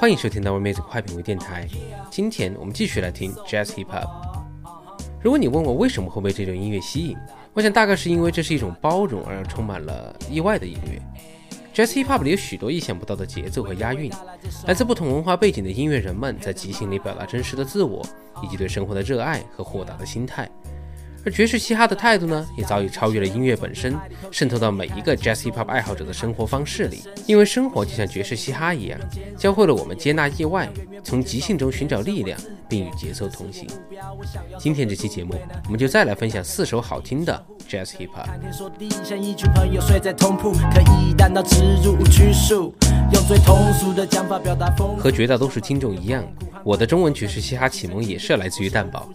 欢迎收听到位妹子快品味电台。今天我们继续来听 Jazz Hip Hop。如果你问我为什么会被这种音乐吸引，我想大概是因为这是一种包容而又充满了意外的音乐。Jazz Hip Hop 里有许多意想不到的节奏和押韵，来自不同文化背景的音乐人们在即兴里表达真实的自我，以及对生活的热爱和豁达的心态。而爵士嘻哈的态度呢，也早已超越了音乐本身，渗透到每一个 Jazz Hip Hop 爱好者的生活方式里。因为生活就像爵士嘻哈一样，教会了我们接纳意外，从即兴中寻找力量，并与节奏同行。今天这期节目，我们就再来分享四首好听的 Jazz Hip Hop。和绝大多数听众一样，我的中文爵士嘻哈启蒙也是来自于蛋堡。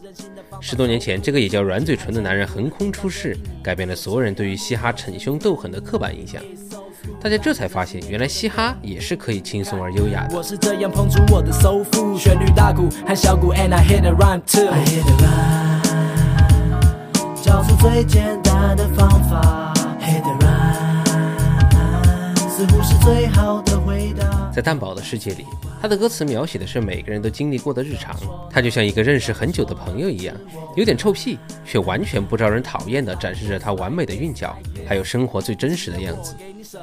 十多年前，这个也叫软嘴唇的男人横空出世，改变了所有人对于嘻哈逞凶斗狠的刻板印象。大家这才发现，原来嘻哈也是可以轻松而优雅的。我是这样捧出我的首富，旋律大鼓和小鼓，and I hit the rhyme too。I hit the rhyme，找出最简单的方法似乎是最好的回答。在蛋堡的世界里。他的歌词描写的是每个人都经历过的日常，他就像一个认识很久的朋友一样，有点臭屁，却完全不招人讨厌的展示着他完美的韵脚，还有生活最真实的样子。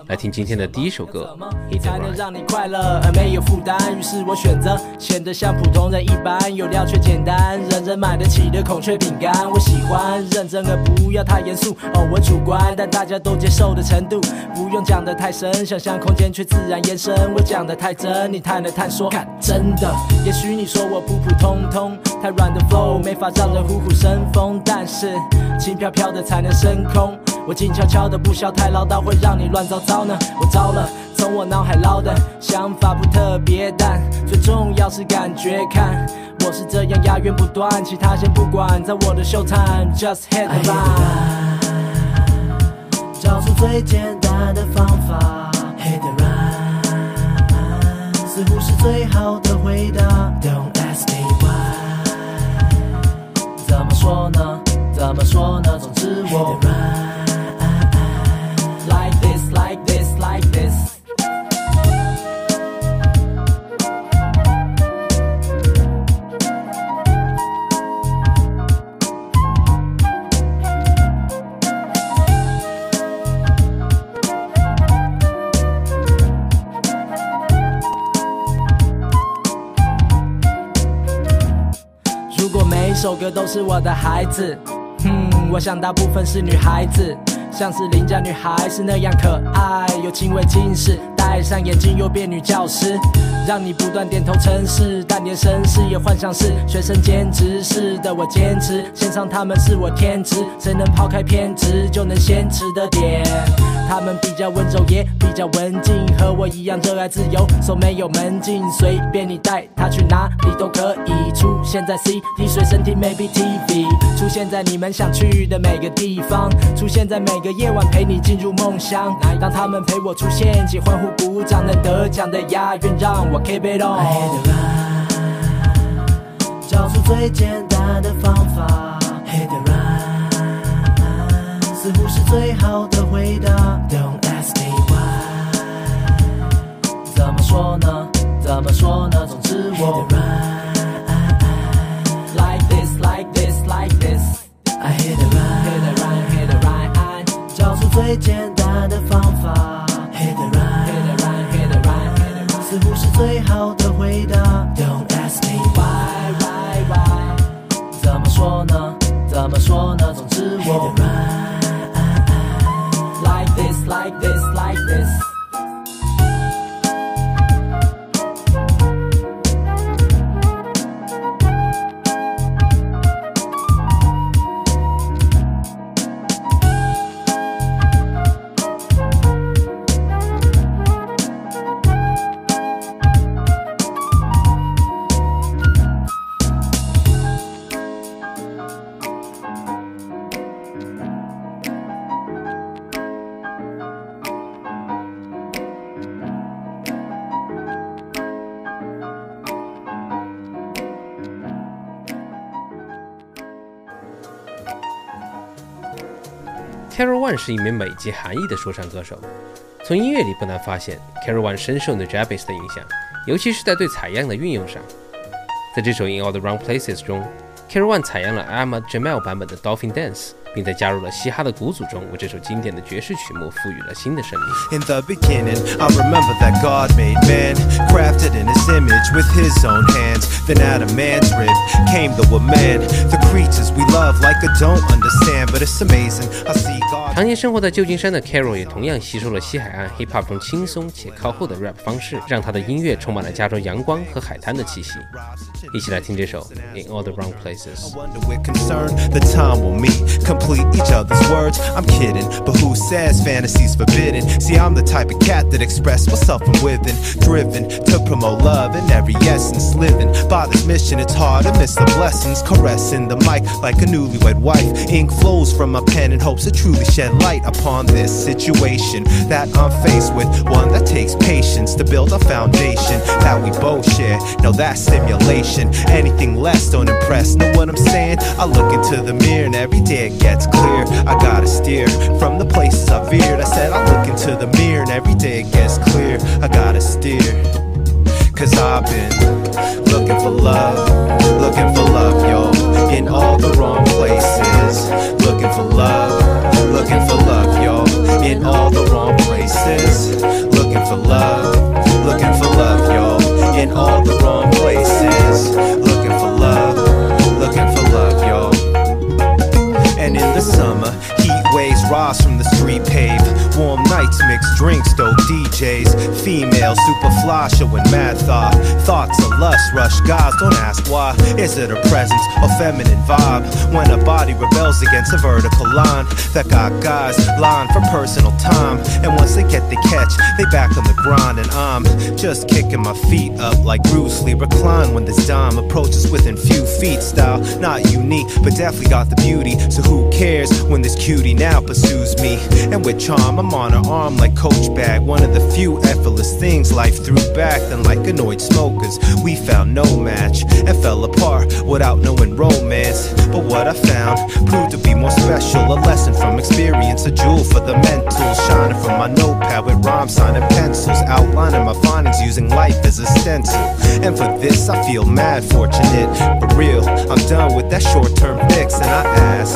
来听今天的第一首歌。才能让你快乐而没有负担，于是我选择显得像普通人一般，有料却简单，人人买得起的孔雀饼干。我喜欢认真而不要太严肃，哦，我主观，但大家都接受的程度，不用讲得太深，想象空间却自然延伸。我讲得太真，你探了探说，看真的。也许你说我普普通通，太软的 flow 没法让人虎虎生风，但是轻飘飘的才能升空。我静悄悄的，不笑太唠叨，会让你乱糟糟呢。我糟了，从我脑海捞的想法不特别，但最重要是感觉。看，我是这样押韵不断，其他先不管，在我的 show time，just hit the rhyme，找出最简单的方法，hit the rhyme，似乎是最好的回答。Don't ask me why，怎么说呢？怎么说呢？总之我。个都是我的孩子，嗯，我想大部分是女孩子，像是邻家女孩是那样可爱，有轻微近视。戴上眼镜又变女教师，让你不断点头称是，但连绅士也幻想是学生兼职是的，我坚持线上他们是我天职，谁能抛开偏执就能先吃的点。他们比较温柔也比较文静，和我一样热爱自由，说没有门禁，随便你带他去哪里都可以。出现在 C D 随身听 Maybe TV，出现在你们想去的每个地方，出现在每个夜晚陪你进入梦乡。当他们陪我出现，请欢呼。鼓掌能得奖的押韵让我 keep it on。找出最简单的方法，hit the 似乎是最好的回答。Don't ask me why，怎么说呢？怎么说呢？总之我 like this like this like this，I hit the rhyme，hit the rhyme，hit the rhyme，找出最简 Kero One 是一名美籍韩裔的说唱歌手。从音乐里不难发现 Kero One 深受 The 的影响，尤其是在对采样的运用上。在这首《In All the Wrong Places》中，Kero One 采样了 Ahmad 版本的 Dolphin Dance。并在加入了嘻哈的鼓组中，为这首经典的爵士曲目赋予了新的生命。In the beginning, I remember that God made man, crafted in His image with His own hands. Then out of man's rib came the woman, the creatures we love like I don't understand, but it's amazing. I see. 常年生活在旧金山的 Kero 也同样吸收了西海岸 hip hop 中轻松且靠后的 rap 方式，让她的音乐充满了加州阳光和海滩的气息。一起来听这首《In All the Wrong Places》。Shed light upon this situation that I'm faced with. One that takes patience to build a foundation that we both share. No, that's stimulation. Anything less don't impress. Know what I'm saying? I look into the mirror and every day it gets gets clear. I gotta steer from the places I veered. I said I look into the mirror and every day it gets clear. I gotta steer. Cause I've been looking for love, looking for love, yo, in all the wrong places. Looking for love, drinks, dope DJs. Female, super fly, showing mad thought. Thoughts of lust rush guys, don't ask why. Is it a presence or feminine vibe? When a body rebels against a vertical line that got guys lying for personal time. And they get the catch, they back on the grind. And I'm just kicking my feet up like Bruce Lee. Recline when this dime approaches within few feet. Style not unique, but definitely got the beauty. So who cares when this cutie now pursues me? And with charm, I'm on her arm like Coach Bag. One of the few effortless things life threw back. Then, like annoyed smokers, we found no match and fell apart without knowing romance. But what I found proved to be more special. A lesson from experience, a jewel for the mental. Shining from my notepad with rhymes, signing pencils. Outlining my findings using life as a stencil. And for this, I feel mad fortunate. For real, I'm done with that short term fix. And I ask,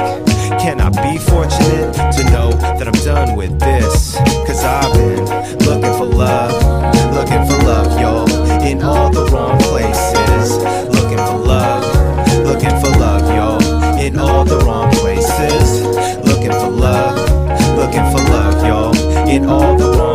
can I be fortunate to know that I'm done with this? Cause I've been looking for love, looking for love, y'all, in all the wrong places. Looking for love, looking for love, y'all, in all the wrong places. In all the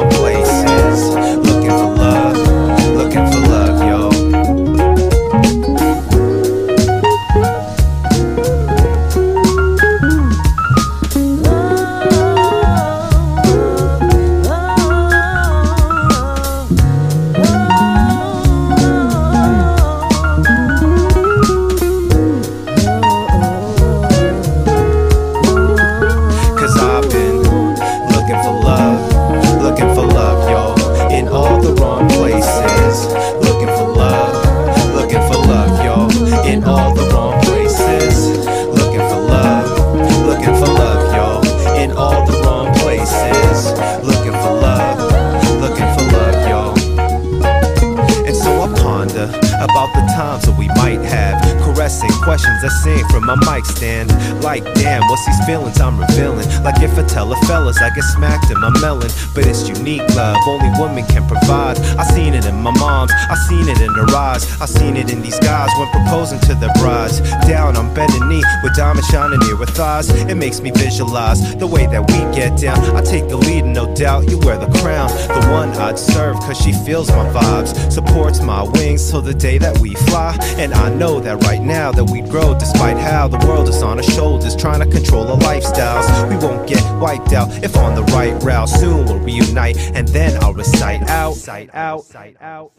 stand. Like, damn, what's these feelings I'm revealing? Like, if I tell a fellas I get smacked in my melon. But it's unique love, only women can provide. I seen it in my mom's, I seen it in her eyes. I seen it in these guys when proposing to their brides. Down on bending knee with diamonds shining near her thighs. It makes me visualize the way that we get down. I take the lead, and no doubt you wear the crown. The one I'd serve, cause she feels my vibes, supports my wings till the day that we fly. And I know that right now that we grow, despite how the world is on our shoulders, trying to control our lifestyles. We won't get wiped out if on the right route. Soon we'll reunite, and then I'll recite out, out, out, out.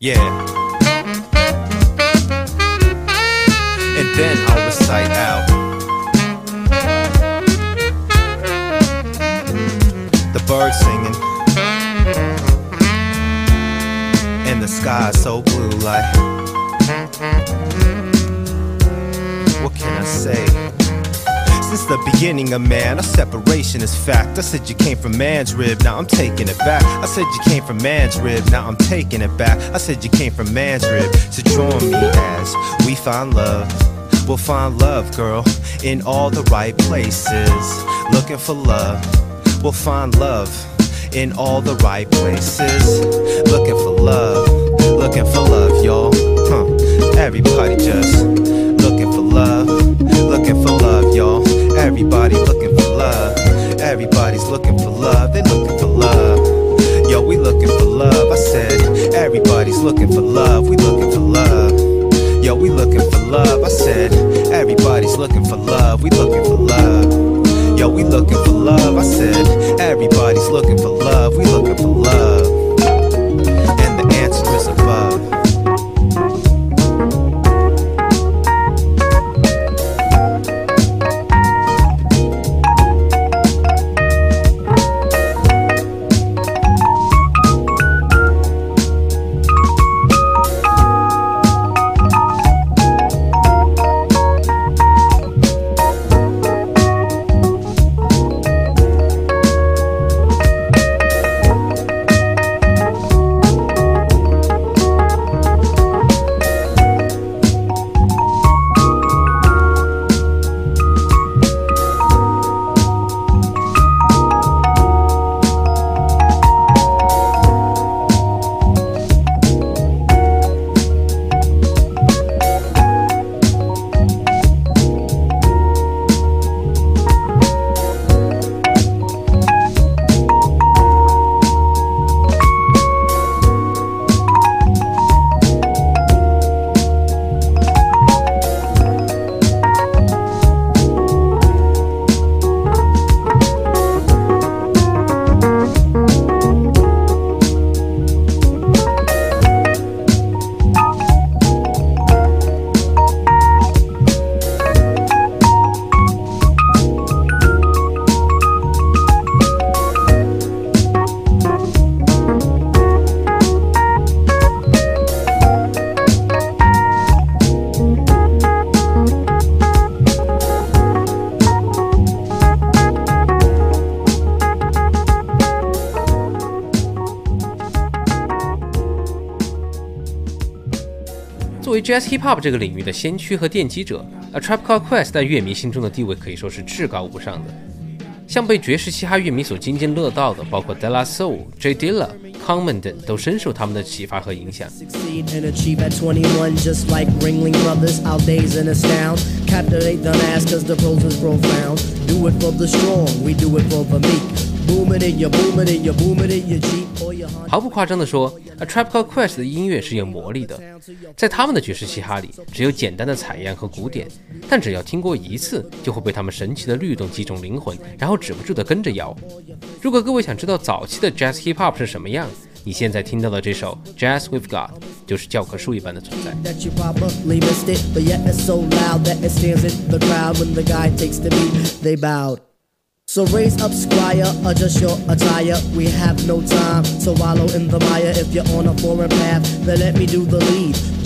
Yeah. And then I'll recite out. The birds singing. And the sky so blue, like. I say? Since the beginning of man, our separation is fact. I said you came from man's rib, now I'm taking it back. I said you came from man's rib, now I'm taking it back. I said you came from man's rib, so join me as we find love. We'll find love, girl, in all the right places. Looking for love, we'll find love in all the right places. Looking for love, looking for love, y'all. Huh. Everybody just Everybody looking for love. Everybody's looking for love. They looking for love. Yo, we looking for love. I said, everybody's looking for love. We looking for love. Yo, we looking for love. I said, everybody's looking for love. We looking for love. Yo, we looking for love. I said, everybody's looking for love. We looking for love. Jazz Hip Hop 这个领域的先驱和奠基者，A Tribe Called Quest 在乐迷心中的地位可以说是至高无上的。像被爵士嘻哈乐迷所津津乐道的，包括 De La Soul、J Dilla、Common 等，都深受他们的启发和影响。毫不夸张地说，A Tribe Called Quest 的音乐是有魔力的。在他们的爵士嘻哈里，只有简单的采样和鼓点，但只要听过一次，就会被他们神奇的律动击中灵魂，然后止不住地跟着摇。如果各位想知道早期的 Jazz Hip Hop 是什么样，你现在听到的这首 Jazz We've Got 就是教科书一般的存在。So raise up, squire, adjust your attire. We have no time to wallow in the mire. If you're on a foreign path, then let me do the lead.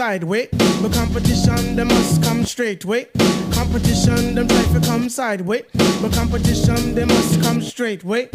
Sideways. But competition, them must come straight way. Competition, them try to come sideways. But competition, they must come straight way.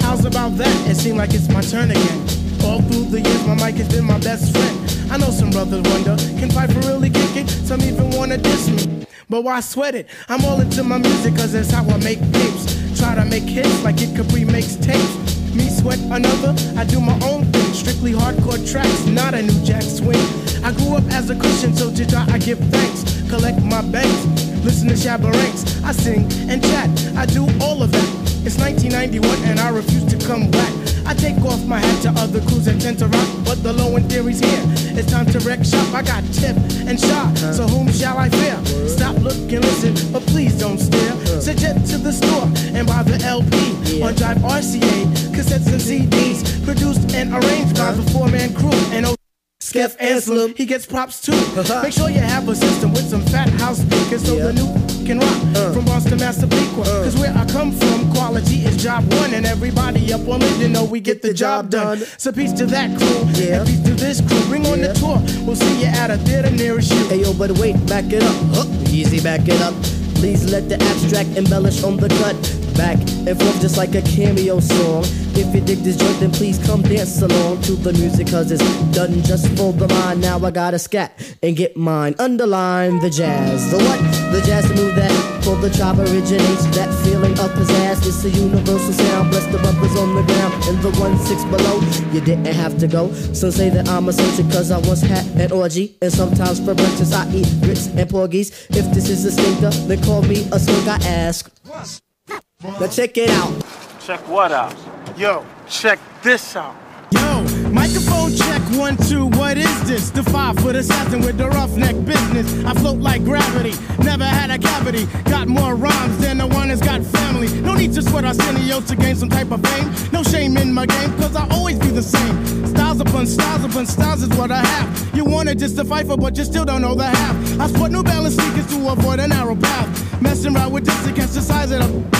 How's about that? It seems like it's my turn again. All through the years, my mic has been my best friend. I know some brothers wonder, can Phife really kick it? Some even wanna diss me. But why sweat it? I'm all into my music, cause that's how I make tapes. Try to make hits like it Capri makes tapes me sweat another. I do my own thing, strictly hardcore tracks, not a new jack swing. I grew up as a Christian, so to God I give thanks. Collect my banks, listen to Shabba Ranks. I sing and chat, I do all of that. It's 1991 and I refuse to come back. I take off my hat to other crews that tend to rock, but the low end theory's here. It's time to wreck shop. I got tip and shot, so whom shall I fear? Stop, look, and listen, but please don't stare. Suggest to the store and buy the LP on Jive RCA, cassettes and CDs, produced and arranged by the four man crew. And Skeff Anselm, he gets props too. Make sure you have a system with some fat house speakers so the new can rock uh. from Boston Massapequa. Uh. Cause where I come from, quality is job one, and everybody up on it, you know we get, the, job, done. done. So peace to that crew, yeah. and peace to this crew. Bring yeah. on the tour, we'll see you at a theater nearest you. Hey yo, but wait, back it up. Huh. Easy, back it up. Please let the abstract embellish on the cut back and forth just like a cameo song. If you dig this joint, then please come dance along to the music, cause it's done just for the mind. Now I gotta scat and get mine. Underline the jazz. The what? The jazz to move that for the chop originates. That feeling of pizzazz. It's a universal sound. Bless the brothers on the ground and the one six below. You didn't have to go. Some say that I'm a soldier cause I once had an orgy. And sometimes for breakfast I eat grits and porgies. If this is a stinker, then call me a skunk. I ask. Now check it out. Check what out? Yo, check this out. Yo, microphone check one, two. What is this? The five foot assassin with the roughneck business. I float like gravity, never had a cavity. Got more rhymes than the one that's got family. No need to sweat Arsenio to gain some type of fame. No shame in my game, cause I always be the same. Styles upon styles upon styles is what I have. You wanna just to fight for, but you still don't know the half. I sport New Balance sneakers to avoid a narrow path. Messing around with this to catch the size of the.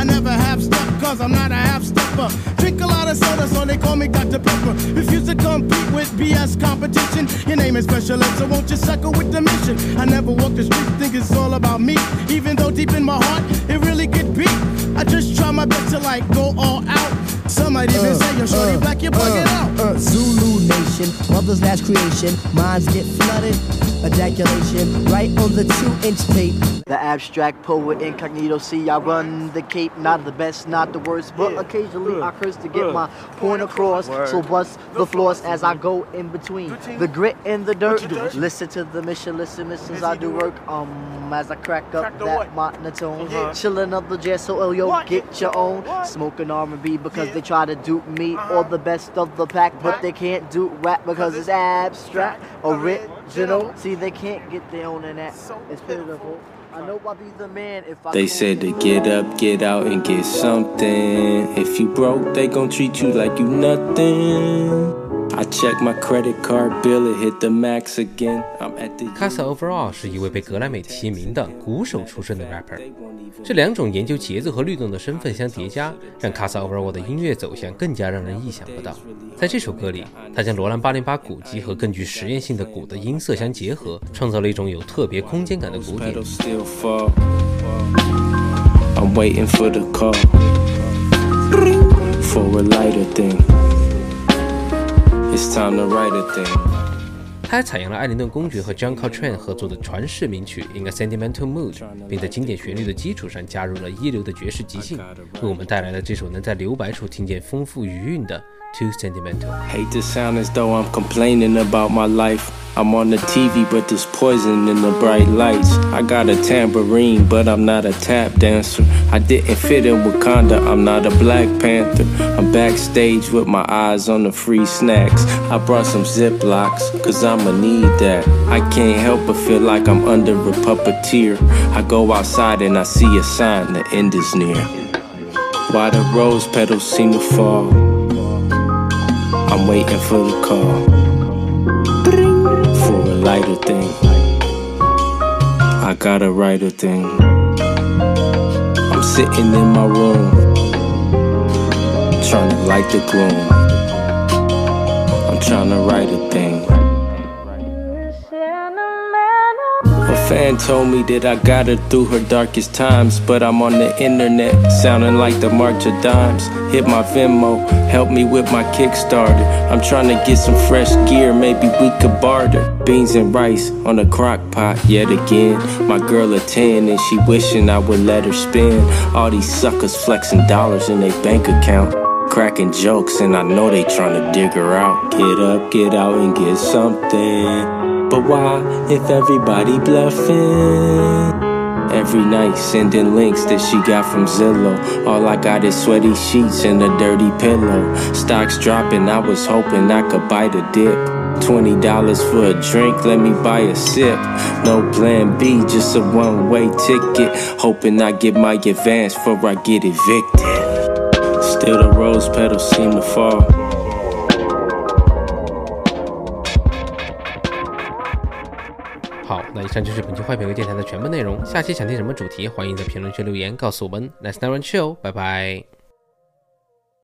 I never have step cause I'm not a half stepper. Drink a lot of soda, so they call me Dr. Pepper. Refuse to compete with BS competition. Your name is special so won't you suckle with the mission? I never walk the street, think it's all about me. Even though deep in my heart, it really could be. I just try my best to like go all out. Some might even uh, say you're shorty uh, black, you're bugging uh, out. Uh, Zulu Nation, mother's last creation. Minds get flooded ejaculation right on the two inch tape. The abstract poet incognito, see, I run the cape, not the best, not the worst, but yeah. occasionally yeah. I curse to get yeah. my point across. Word. So bust the floors as I go in between the grit and the dirt. Listen to the mission, listen, missions I do work. Um, as I crack up that monotone, uh-huh. chilling up the jazz, so yo, what? get your own. What? Smoking R&B because they try to dupe me uh-huh. or the best of the pack, but they can't do rap because it's abstract or writ you know, see, they can't get their own in that. It's pitiful. I know I'll be the man if I They said to get up, get out, and get something. If you broke, they gon' treat you like you nothing. I check my credit card bill, it hit the max again. I'm at the. Casa Overall 是一位被格莱美提名的鼓手出身的 rapper。这两种研究节奏和律动的身份相叠加，让 Casa Overall 的音乐走向更加让人意想不到。在这首歌里，他将罗兰八零八鼓机和更具实验性的鼓的音色相结合，创造了一种有特别空间感的鼓点。I'm waiting for the call for a lighter thing. It's time to write a thing. 他还采用了艾灵顿公爵和 John Coltrane 合作的传世名曲《In a Sentimental Mood》，并在经典旋律的基础上加入了一流的爵士即兴，为我们带来了这首能在留白处听见丰富余韵的 too sentimental. Hate to sound as though I'm complaining about my life. I'm on the TV, but there's poison in the bright lights. I got a tambourine, but I'm not a tap dancer. I didn't fit in Wakanda, I'm not a Black Panther. I'm backstage with my eyes on the free snacks. I brought some Ziplocs, cause I'ma need that. I can't help but feel like I'm under a puppeteer. I go outside and I see a sign, the end is near. Why the rose petals seem to fall I'm waiting for the call for a lighter thing. I write a thing. I'm sitting in my room, trying to light the gloom. I'm trying to write a thing. Fan told me that I got her through her darkest times. But I'm on the internet, sounding like the March of Dimes. Hit my Venmo, help me with my Kickstarter. I'm trying to get some fresh gear, maybe we could barter. Beans and rice on a crock pot yet again. My girl a 10 and she wishing I would let her spend. All these suckers flexing dollars in their bank account cracking jokes, and I know they trying to dig her out. Get up, get out, and get something. But why, if everybody bluffing? Every night sending links that she got from Zillow. All I got is sweaty sheets and a dirty pillow. Stocks dropping, I was hoping I could bite a dip. $20 for a drink, let me buy a sip. No plan B, just a one way ticket. Hoping I get my advance before I get evicted. Still, the rose petals seem to fall. 以上就是本期坏品味电台的全部内容。下期想听什么主题，欢迎在评论区留言告诉我们。Let's never chill，拜拜。